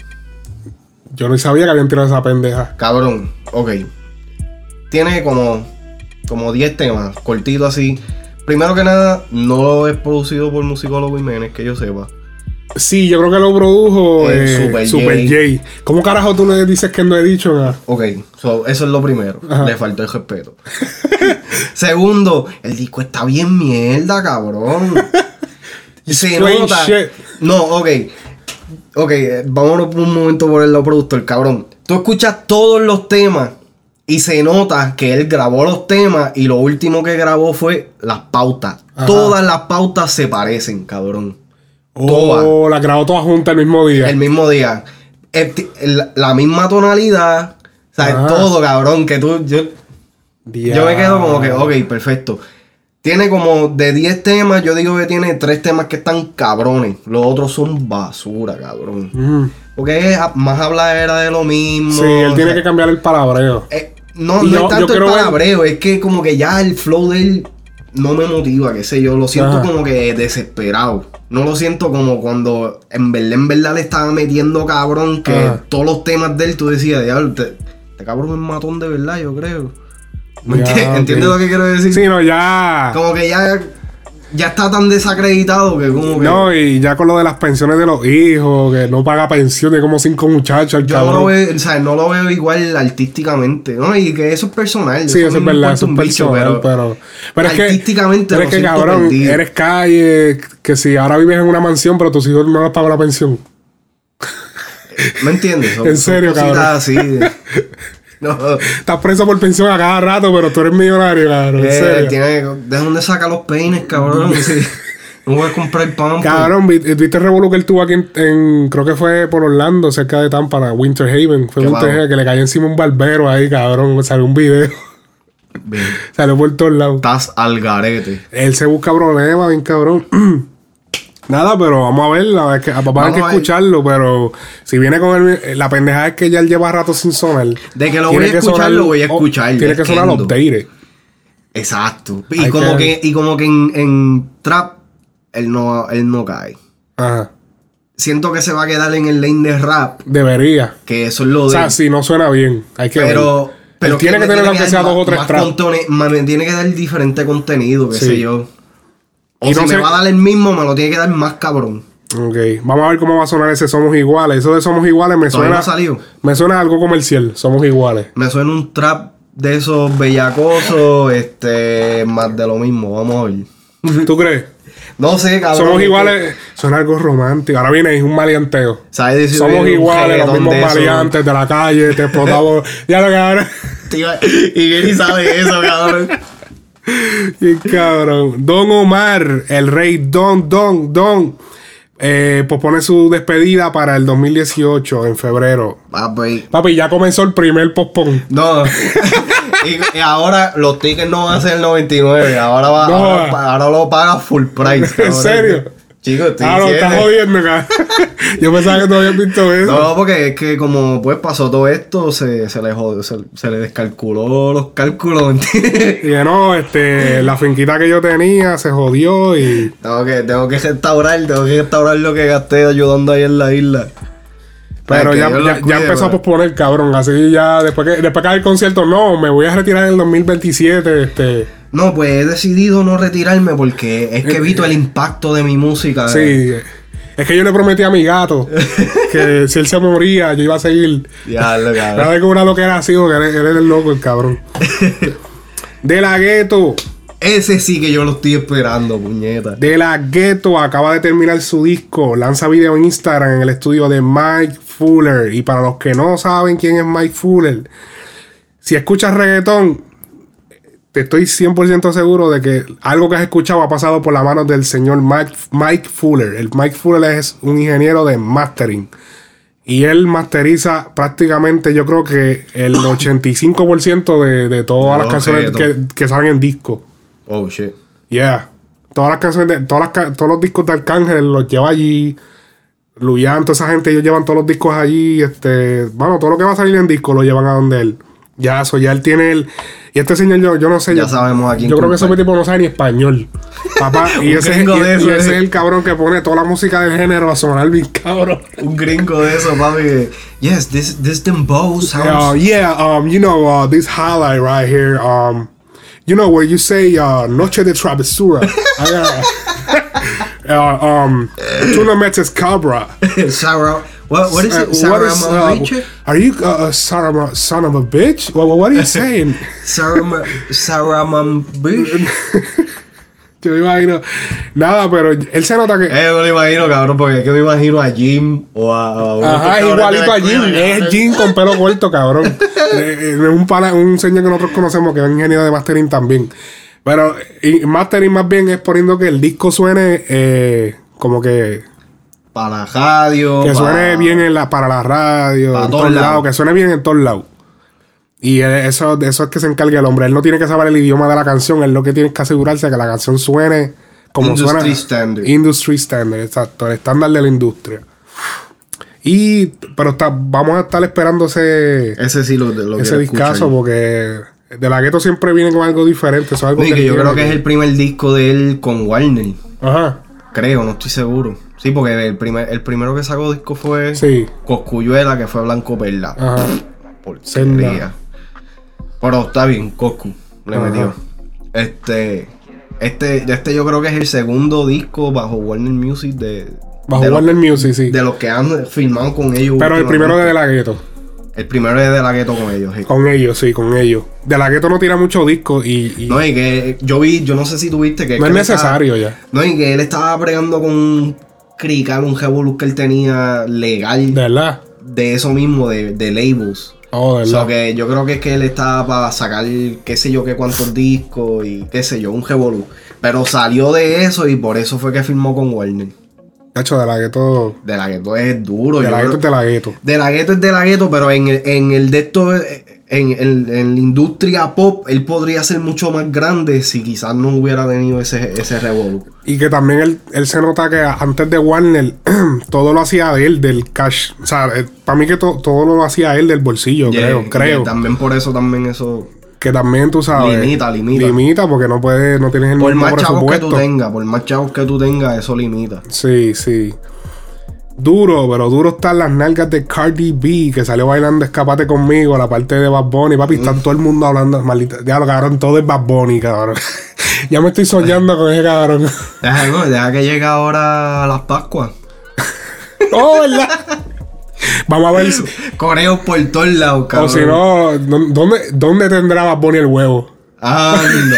Yo no sabía que habían tirado esa pendeja. Cabrón, ok. Tiene como, como 10 temas, cortito así. Primero que nada, no es producido por Musicólogo Jiménez, que yo sepa. Sí, yo creo que lo produjo El eh, Super Super, J. J. ¿Cómo carajo tú le dices que no he dicho nada? Ok, so, eso es lo primero. Ajá. Le faltó el respeto. *laughs* Segundo, el disco está bien mierda, cabrón. *laughs* Se nota. shit. No, ok. Ok, eh, vámonos por un momento por el lado productor, cabrón. Tú escuchas todos los temas y se nota que él grabó los temas y lo último que grabó fue las pautas. Ajá. Todas las pautas se parecen, cabrón. Oh, la grabó todas juntas el mismo día. El mismo día. El ti- el- la misma tonalidad. O sea, Ajá. todo, cabrón, que tú... Yo, yo me quedo como que, ok, perfecto. Tiene como de 10 temas, yo digo que tiene 3 temas que están cabrones. Los otros son basura, cabrón. Mm. Porque es más habladera de lo mismo. Sí, él tiene sea, que cambiar el palabreo. eh, no, Y no yo- es tanto el quiero ver- palabreo, es que como que ya el flow de él no me motiva, qué sé yo. Lo siento Ajá. como que desesperado. No lo siento como cuando en verdad, en verdad le estaba metiendo cabrón que Ajá. todos los temas de él tú decías, diablo, este, este cabrón es matón de verdad, yo creo. ¿Me Ya, enti- ok. ¿Entiendes lo que quiero decir? Sí, no, ya. Como que ya, ya está tan desacreditado que como que... No, y ya con lo de las pensiones de los hijos, que no paga pensión de como cinco muchachos, el Yo no lo, veo, o sea, no lo veo igual artísticamente, ¿no? Y que eso es personal. Sí, eso es verdad, eso es un bicho, personal, pero, pero es que, artísticamente pero es que cabrón, perdido. eres calle, que si ahora vives en una mansión, pero tus hijos no les pagan la pensión. ¿Me entiendes? Son- *laughs* En serio, cabrón. así. *laughs* No, Estás preso por pensión a cada rato, pero tú eres millonario, cabrón. Eh, tiene, ¿De dónde saca los peines, cabrón? *laughs* Sí. No voy a comprar pan. pues. Cabrón, vi- viste el revolú que él tuvo aquí en, en- creo que fue por Orlando, cerca de Tampa, Winter Haven. Fue Winter. Haven, que le cayó encima un barbero ahí, cabrón. Salió un video. Bien. *laughs* Salió por todos lados. Estás al garete. Él se busca problemas, bien cabrón. *clears throat* Nada, pero vamos a ver, la verdad es que a papá hay que escucharlo, pero si viene con el, la pendejada es que ya él lleva rato sin sonar. De que lo voy a escuchar, lo voy a oh, escuchar, tiene que sonar updated. Exacto. Y Hay como que- que, y como que en, en trap, él no, él no cae. Ajá. Siento que se va a quedar en el lane de rap, Debería. que eso es lo O de. sea, si no suena bien, hay que pero, ver. pero Él tiene que me tener aunque sea dos o tres me tiene que dar diferente contenido, qué Sí. sé yo. O Y si no me sé- va a dar el mismo, me lo tiene que dar más cabrón. Ok, vamos a ver cómo va a sonar ese Somos Iguales. Eso de Somos Iguales me suena. no. Me suena algo comercial. Somos Iguales. Me suena un trap de esos bellacosos, este, más de lo mismo, vamos a ver. *laughs* ¿Tú crees? No sé, cabrón. Somos es que- iguales. Suena algo romántico. Ahora viene un maleanteo. ¿Sabes decir Somos iguales, los mismos de de la calle, te explotamos. *laughs* ya lo que ahora. Tío, Y Gary sabe eso, cabrón. Y cabrón. Don Omar, el rey Don, Don, Don. Eh, pospone su despedida para el 2018, en febrero. Papi. Papi, ya comenzó el primer pospon. No. *laughs* y, y ahora los tickets no van a ser el 99. Ahora, va, No ahora, lo paga full price. *laughs* ¿En serio? Chicos, estoy Ah, lo estás jodiendo, cabrón. *laughs* Yo pensaba que tú habías visto eso. No, porque es que como pues pasó todo esto, se, se le jod- se, se le descalculó los cálculos, ¿entiendes? Y no, este, la finquita que yo tenía se jodió y. Tengo que, tengo que restaurar, tengo que restaurar lo que gasté ayudando ahí en la isla. Pero Ay, que ya, ya, cuide, empezó a bro. posponer, cabrón. Así ya, después que, después que haga el concierto, no, me voy a retirar en el 2027. Este. No, pues he decidido no retirarme porque es que evito el impacto de mi música. Sí. Es que yo le prometí a mi gato *laughs* que si él se moría, yo iba a seguir. Ya, lo cabrón. cobrar lo que era así, porque él, él era el loco, el cabrón. *laughs* De la gueto. Ese sí que yo lo estoy esperando, puñeta. De la Ghetto acaba de terminar su disco. Lanza video en Instagram en el estudio de Mike Fuller. Y para los que no saben quién es Mike Fuller, si escuchas reggaetón, te estoy 100% seguro de que algo que has escuchado ha pasado por las manos del señor Mike, Mike Fuller. El Mike Fuller es un ingeniero de mastering. Y él masteriza prácticamente, yo creo que el *coughs* 85% de, de todas las canciones que, salen en disco. Oh, shit. Yeah. Todas las canciones, de, todas las, todos los discos de Arcángel los lleva allí. Luyan, toda esa gente, ellos llevan todos los discos allí. Este, bueno, todo lo que va a salir en disco lo llevan a donde él. Ya, eso, ya él tiene el. Y este señor, yo, yo no sé. Ya yo, sabemos a quién Yo creo que ese tipo no sabe ni español. Papá, *laughs* y, ese, y- y ese eh. es el cabrón que pone toda la música del género a sonar bien cabrón. Un gringo de eso, papi. Yes, this, this dembow Uh, sounds. yeah, um, you know, uh, this highlight right here, um, you know, where you say, uh, Noche de Travesura. *laughs* I, uh, *laughs* uh, um, tú no metes cabra. Sarah. What, what is Uh, it? Uh, Mamabiche? are you uh, a son of a, son of a bitch? What, what are you *laughs* saying? Sarah, Ma- Sarah Mamabiche. *laughs* Yo me imagino. Nada, pero él se nota que. Eh, me lo imagino, cabrón, porque es que me imagino a Jim o a. a uno Ajá, cabrones igualito a Jim. Es. Jim con pelo corto, cabrón. *laughs* Eh, eh, Es un, pana- un señor que nosotros conocemos que es ingeniero de mastering también. Pero y mastering más bien es poniendo que el disco suene eh, como que. Para la radio. Que suene bien en la, para la radio, Pa' en todos lados. que suene bien en todos lados. Y eso, eso es que se encarga el hombre. Él no tiene que saber el idioma de la canción, él lo que tiene que asegurarse que la canción suene como Industry suena. standard. Industry standard, exacto, el estándar de la industria. Y, pero está, vamos a estar esperando ese, Ese sí lo, lo ese discazo porque de la gueto siempre viene con algo diferente. Eso es algo No, y que yo creo tiene que es el primer disco de él con Warner. Ajá. Creo, no estoy seguro. Sí, porque el, primer, el primero que sacó disco fue Sí. Coscuyuela, que fue Blanco Perla. Ajá. Porquería. Pero está bien, Coscu le Ajá. metió. Este, este, este yo creo que es el segundo disco bajo Warner Music de. Bajo de los- Warner Music, sí. De los que han filmado con ellos. Pero el primero de últimamente. De La Gueto. El primero es de la gueto con ellos. sí. Con ellos, sí, con ellos. De La Gueto no tira mucho disco y, y No, y que yo vi, yo no sé si tuviste que. no es estaba- necesario ya. No, y que él estaba bregando con crical, un revolú que él tenía legal De verdad. de eso mismo, de, de labels. Oh, de O sea, verdad. que yo creo que es que él estaba para sacar qué sé yo qué cuántos discos y qué sé yo, un revolú. Pero salió de eso y por eso fue que firmó con Warner. Hacho, de la gueto. De la gueto es duro. De la gueto es de la gueto. de la gueto es de la gueto, pero en el, en el de esto, eh, en, en- en la industria pop, él podría ser mucho más grande si quizás no hubiera tenido ese, ese revolú. Y que también él, él se nota que antes de Warner, *clears throat* todo lo hacía de él, del cash. O sea, para mí que to- todo lo hacía él del bolsillo, Yeah, creo, y creo. También por eso también eso. Que también tú sabes. Limita, limita. Limita porque no puedes, no tienes el Por mismo más chavos que tú tengas, por más chavos que tú tengas, eso limita. Sí, sí. Duro, pero duro están las nalgas de Cardi B, que salió bailando Escapate conmigo, la parte de Bad Bunny. Papi, está todo el mundo hablando, maldita. Ya lo cabrón, todo es Bad Bunny, cabrón. *laughs* ya me estoy soñando con ese cabrón. Deja, no, deja que llegue ahora las Pascuas. *laughs* oh, ¿verdad? Vamos a ver. si- Coreos por todos lados, cabrón. O si no, ¿dó- ¿dónde, ¿dónde tendrá Bad Bunny el huevo? Anda.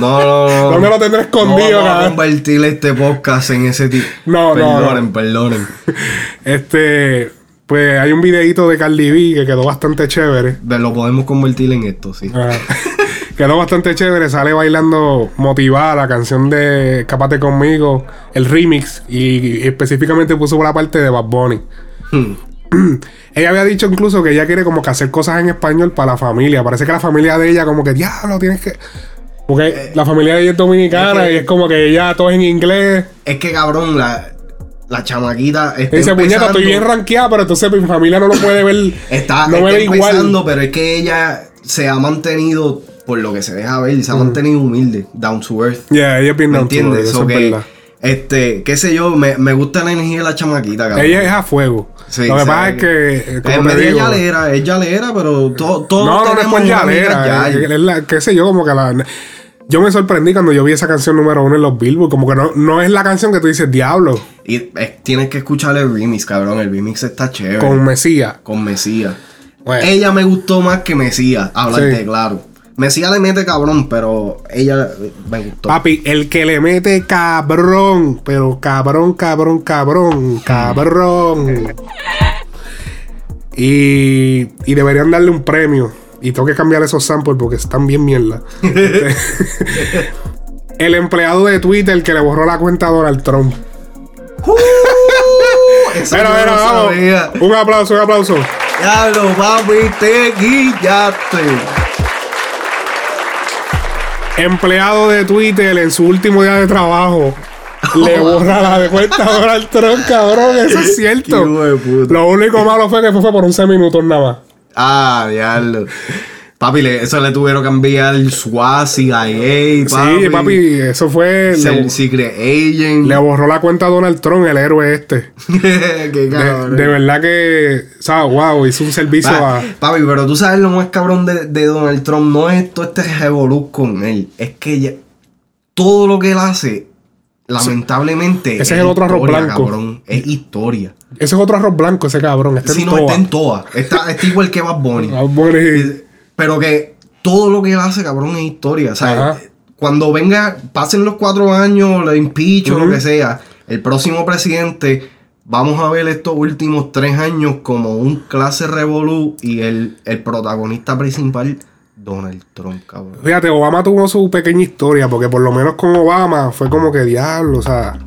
No, no, no. ¿Dónde *laughs* lo tendrá escondido, no vamos a convertir este podcast en ese tipo. No, no, Perdonen, perdonen. *laughs* Este, pues hay un videito de Cardi B que quedó bastante chévere. Ve, Lo podemos convertir en esto, sí. Ah, *laughs* quedó bastante chévere. Sale bailando motivada la canción de Escapate conmigo, el remix, y, y específicamente puso la parte de Bad Bunny. Hmm. *clears throat* ella había dicho incluso que ella quiere como que hacer cosas en español para la familia. Parece que la familia de ella como que, diablo, tienes que... Porque la familia de ella es dominicana es que- y es como que ella todo es en inglés. Es que cabrón, la, la chamaquita está dice, puñeta, estoy bien rankeada, pero entonces mi familia no lo puede ver. *laughs* Está, no está ve igual. pero es que ella se ha mantenido, por lo que se deja ver, se ha mantenido humilde, down to earth. Yeah, ella es bien ¿Me down to earth, entiendes? eso So es que, verdad. este, qué sé yo, me, me gusta la energía de la chamaquita, cabrón. Ella es a fuego. Sí, lo que pasa es que, eh, Es como media digo, es llalera, pero to- todos no, no, no es por una amiga llalera. yal. eh, es la- qué sé yo, como que la. Yo me sorprendí cuando yo vi esa canción número uno en los Billboard. Como que no, no es la canción que tú dices, diablo, Y eh, tienes que escuchar el remix, cabrón. El remix está chévere. con Mesías. Con Mesías. Bueno. Ella me gustó más que Mesías, hablarte Sí. claro. Mesías le mete cabrón, pero ella me gustó. Papi, el que le mete cabrón, pero cabrón, cabrón, cabrón, cabrón. *laughs* Y, y deberían darle un premio. Y tengo que cambiar esos samples porque están bien mierda. *laughs* el empleado de Twitter que le borró la cuenta a Donald Trump. *laughs* Eso Pero, pero, vamos. Un aplauso, un aplauso. Diablo, papi, te guillaste. Empleado de Twitter en su último día de trabajo. le *laughs* borra la de cuenta a Donald Trump, cabrón. Eso es cierto. Lo único malo fue que fue por 11 minutos nada más. Ah, diablo. Papi, le- eso le tuvieron que enviar el SWAT, CIA, papi. Sí, papi, eso fue. Se- Le, Secret Agent. le borró la cuenta a Donald Trump, el héroe este. *laughs* Qué De, cabrón. de verdad que, ¿sabes? Wow, hizo un servicio Pa- a. Papi, pero tú sabes lo más cabrón de, de Donald Trump. No es todo este revolú con él. Es que ya- todo lo que él hace, lamentablemente. Ese es el otro arroz historia, blanco. cabrón. Es historia. Ese es otro arroz blanco, ese cabrón. Este Si en no, toa. está en toa. Está, está igual que Bad Bunny. Bad Bunny. Pero que todo lo que él hace, cabrón, es historia. O sea, Ajá. cuando venga, pasen los cuatro años, lo impeach o lo que sea, el próximo presidente, vamos a ver estos últimos tres años como un clase revolú y el, el protagonista principal, Donald Trump, cabrón. Fíjate, Obama tuvo su pequeña historia, porque por lo menos con Obama fue como que diablo, o sea.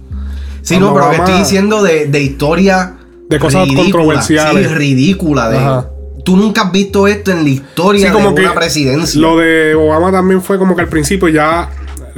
Sí, no, pero que Obama- estoy diciendo de, de historia. De cosas ridícula, controversiales. Sí, ridícula. De, Ajá. Tú nunca has visto esto en la historia Sí, como de que una presidencia. Lo de Obama también fue como que al principio ya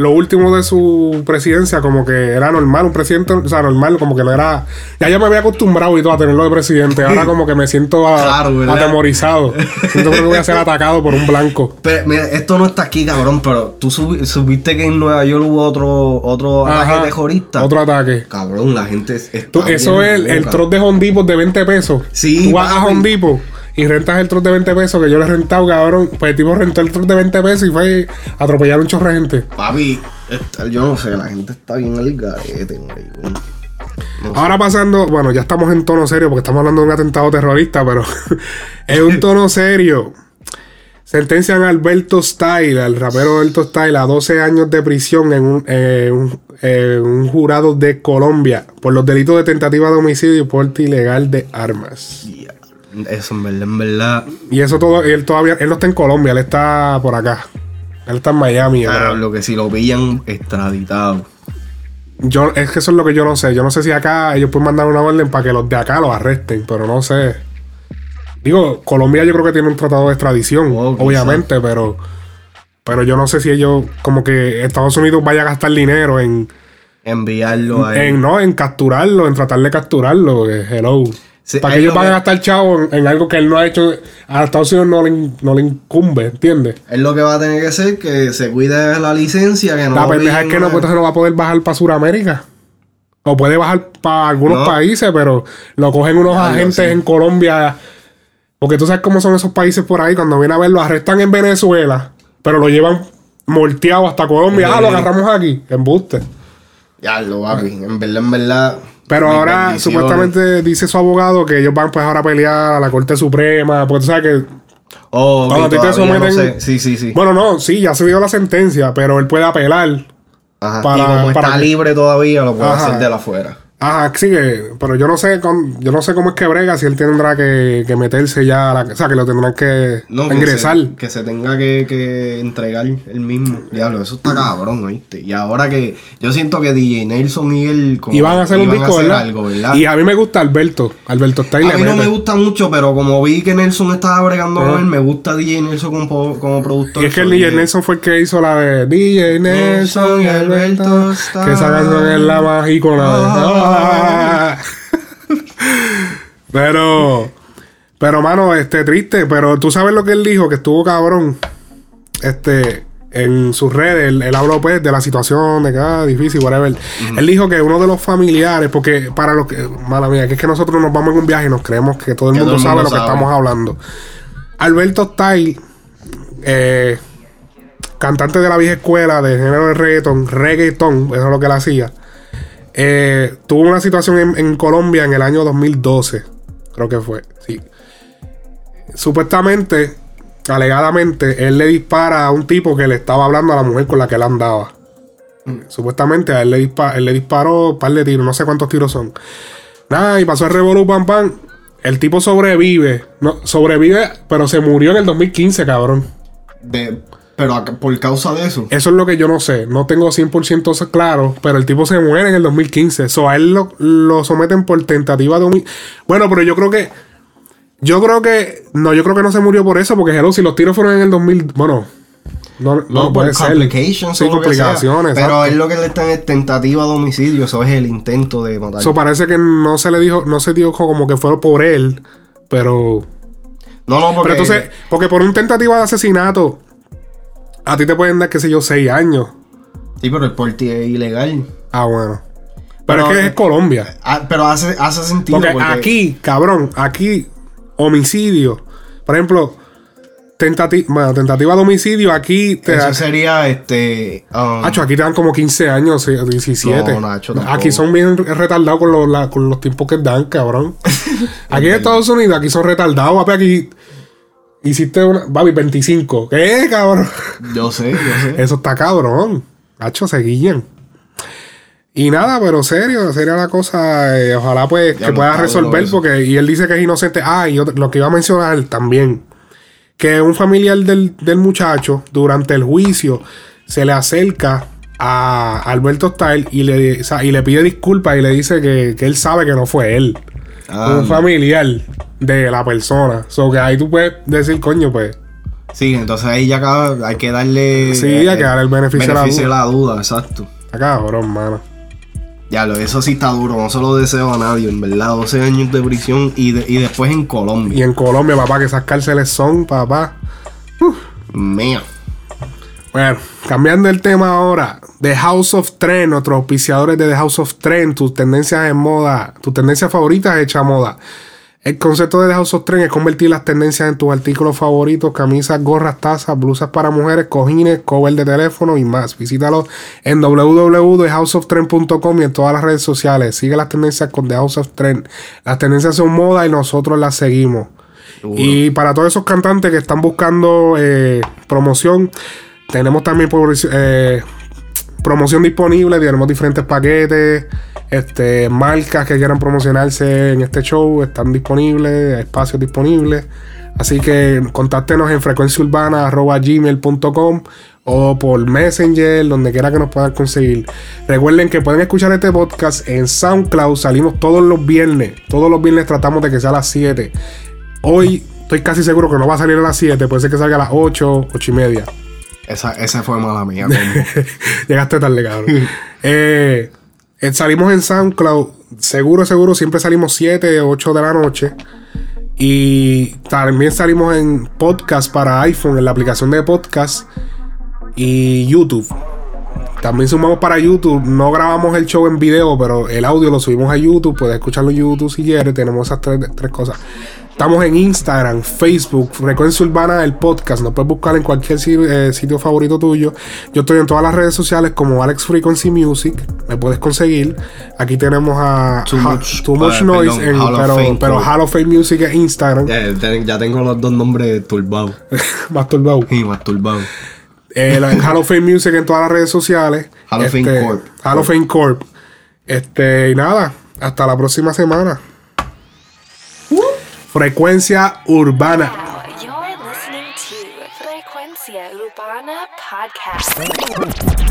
lo último de su presidencia como que era normal, un presidente, o sea, normal, como que no era... Ya yo me había acostumbrado y todo a tenerlo de presidente, ahora *laughs* como que me siento a- Claro, ¿verdad? atemorizado. Siento que voy a ser atacado por un blanco. *laughs* Pero, mira, esto no está aquí, cabrón, pero tú subi- supiste que en Nueva York hubo otro, otro Ajá, ataque terrorista. Otro ataque. Cabrón, la gente es- está Tú- eso es el, el de Hondipo de 20 pesos. Sí, Tú vas a. Hondipo y rentas el troz de 20 pesos que yo le he rentado, cabrón. Pues el tipo rentó el troz de 20 pesos y fue a atropellar a un chorro gente. Papi, yo no sé, la gente está bien al garete. No sé. Ahora pasando, bueno, ya estamos en tono serio porque estamos hablando de un atentado terrorista, pero *laughs* es un tono serio. Sentencian a Alberto Style, al rapero Alberto Style, a 12 años de prisión en un, eh, un- eh, un jurado de Colombia por los delitos de tentativa de homicidio y porte ilegal de armas. Ya, Eso en verdad, en verdad. Y eso todo, él todavía, él no está en Colombia, él está por acá. Él está en Miami. Ah, pero lo que si lo pillan extraditado. yo, es que eso es lo que yo no sé. Yo no sé si acá ellos pueden mandar una orden para que los de acá los arresten, pero no sé. Digo, Colombia yo creo que tiene un tratado de extradición, Oh, quizá. obviamente, pero pero yo no sé si ellos, como que Estados Unidos vaya a gastar dinero en, Enviarlo a él. en no, en capturarlo, en tratar de capturarlo. eh, Hello. Sí, para que ellos lo van a gastar chavo en, en algo que él no ha hecho, a Estados Unidos no le, no le incumbe, ¿entiendes? Es lo que va a tener que ser que se cuide la licencia, que no La pendeja es que no, pues, no va a poder bajar para Sudamérica. O puede bajar para algunos No. países, pero lo cogen unos agentes en Colombia. Porque tú sabes cómo son esos países por ahí. Cuando viene a ver, lo arrestan en Venezuela, pero lo llevan morteado hasta Colombia. Ah, lo agarramos aquí. Embuste. Ya lo papi, en verdad, en verdad. Pero mis ahora, supuestamente, dice su abogado que ellos van pues ahora a pelear a la Corte Suprema. Porque tú sabes que. Oh, cuando a ti te todavía no someten- sé. Sí, sí, sí. Bueno, no, sí, ya se dio la sentencia, pero él puede apelar. Ajá. para- y como para está libre todavía, lo puede Ajá. hacer de la afuera. Ajá, sí que, pero yo no sé con- yo no sé cómo es que brega si él tendrá que, que meterse ya, a la, o sea, que lo tendrán que No, que ingresar. se, que se tenga que, que entregar el mismo. Diablo, eso está cabrón, ¿oíste? Y ahora que yo siento que DJ Nelson y él como Y van a hacer un iban disco, hacer ¿verdad? algo, ¿verdad? Y a mí me gusta Alberto, Alberto está y a mí no me gusta mucho, pero como vi que Nelson estaba bregando con él, me gusta DJ Nelson como, como productor. Y es que el DJ Nelson fue el que hizo la de DJ Nelson y Alberto. Que esa canción es la más ícona de. Ah. *laughs* Pero. Pero, mano, este, triste. Pero tú sabes lo que él dijo, que estuvo cabrón. Este. En sus redes, él, él habló pues de la situación, de que ah, difícil, whatever. Él dijo que uno de los familiares, porque para los que, mala mía, que es que nosotros nos vamos en un viaje y nos creemos que todo el Que mundo todo el sabe lo que estamos hablando. Alberto Style, eh, cantante de la vieja escuela de género de reggaeton, reggaeton, eso es lo que él hacía. Eh, tuvo una situación en, en Colombia en el año 2012, creo que fue, sí. Supuestamente, alegadamente, él le dispara a un tipo que le estaba hablando a la mujer con la que él andaba. Supuestamente a él le, dispa- él le disparó un par de tiros, no sé cuántos tiros son. Nada, y pasó el revolú pam pam. El tipo sobrevive. No, sobrevive, pero se murió en el 2015, cabrón. de- pero a- por causa de eso. Eso es lo que yo no sé. No tengo 100% eso claro. Pero el tipo se muere en el 2015. So, a él lo, lo someten por tentativa de homicidio. Bueno, pero yo creo que. Yo creo que. No, yo creo que no se murió por eso. Porque, hello, si los tiros fueron en el 2000. Bueno. No, no, No, puede ser. complications Sí, sea. complicaciones. Pero es lo que le están es tentativa de homicidio, eso es el intento de matar. Eso parece que no se le dijo, no se dijo como que fue por él, pero. no, no, porque Pero entonces, porque por un tentativa de asesinato, a ti te pueden dar, qué sé yo, seis años. Sí, pero el porte es ilegal. Ah, bueno. Pero, Pero- es que es Colombia. Ah, pero hace, hace sentido Porque, porque, aquí, cabrón, aquí, homicidio. Por ejemplo, tentativa, bueno, tentativa de homicidio, aquí te eso da- sería este um, Hacho, aquí te dan como 15 años, sí, 17. No, Nacho, tampoco. aquí son bien retardados con los, la- con los tiempos que dan, cabrón. *laughs* aquí en Estados Unidos, aquí son retardados. Papi, aquí hiciste una. Babi, 25. ¿Qué, cabrón? yo sé, yo sé. Eso está cabrón. Hacho, se guillan. Y nada, pero serio, sería la cosa. eh, ojalá pues Ya que no pueda resolver, porque. Y él dice que es inocente. Ah, y otro- lo que iba a mencionar también. Que un familiar del, del muchacho, durante el juicio, se le acerca a Alberto Style y le, y le pide disculpas y le dice que, que él sabe que no fue él. Ah, un familiar de la persona. So que ahí tú puedes decir, coño, pues. sí, entonces ahí ya acaba- hay que darle Sí, hay que darle el beneficio de la de la duda, exacto. Está cabrón, mano. Ya, lo, eso sí está duro, no se lo deseo a nadie, en verdad. 12 años de prisión y, de- y después en Colombia. Y en Colombia, papá, que esas cárceles son, papá. Mía. Bueno, cambiando el tema ahora. The House of Trend, nuestros auspiciadores de The House of Trend, tus tendencias en moda, tus tendencias favoritas hecha moda. El concepto de The House of Trend es convertir las tendencias en tus artículos favoritos, camisas, gorras, tazas, blusas para mujeres, cojines, cover de teléfono y más. Visítalo en www.thehouseoftrend.com y en todas las redes sociales. Sigue las tendencias con The House of Trend. Las tendencias son moda y nosotros las seguimos. Y para todos esos cantantes que están buscando eh, promoción, tenemos también eh, promoción disponible. Tenemos diferentes paquetes. Este, marcas que quieran promocionarse en este show están disponibles, espacios disponibles. Así que contáctenos en frecuenciaurbana.gmail.com o por Messenger, donde quiera que nos puedan conseguir. Recuerden que pueden escuchar este podcast en SoundCloud. Salimos todos los viernes. Todos los viernes tratamos de que sea a las 7. Hoy estoy casi seguro que no va a salir a las 7. Puede ser que salga a las 8, 8 y media. Esa, esa fue mala mía. *laughs* Llegaste tarde, cabrón. Eh, eh, salimos en SoundCloud. Seguro, seguro, siempre salimos 7 o 8 de la noche. Y también salimos en podcast para iPhone, en la aplicación de podcast y YouTube. También sumamos para YouTube. No grabamos el show en video, pero el audio lo subimos a YouTube. Puedes escucharlo en YouTube si quieres. Tenemos esas tres, tres cosas. Estamos en Instagram, Facebook, Frecuencia Urbana, el podcast. Nos puedes buscar en cualquier eh, sitio favorito tuyo. Yo estoy en todas las redes sociales como Alex Frequency Music. Me puedes conseguir. Aquí tenemos a Too Ha- Much- Too Much eh, Noise, perdón, en- Hall pero, Fame, pero. Hall of Fame Music es Instagram. ya, te- ya tengo los dos nombres turbados. *laughs* Masturbado. Y masturbados. Eh, la- Hall of Fame Music en todas las redes sociales. Hall of Fame Este, Corp. Hall of Fame Corp. Este, y nada, hasta la próxima semana. Frecuencia Urbana. You're listening to Frecuencia Urbana Podcast.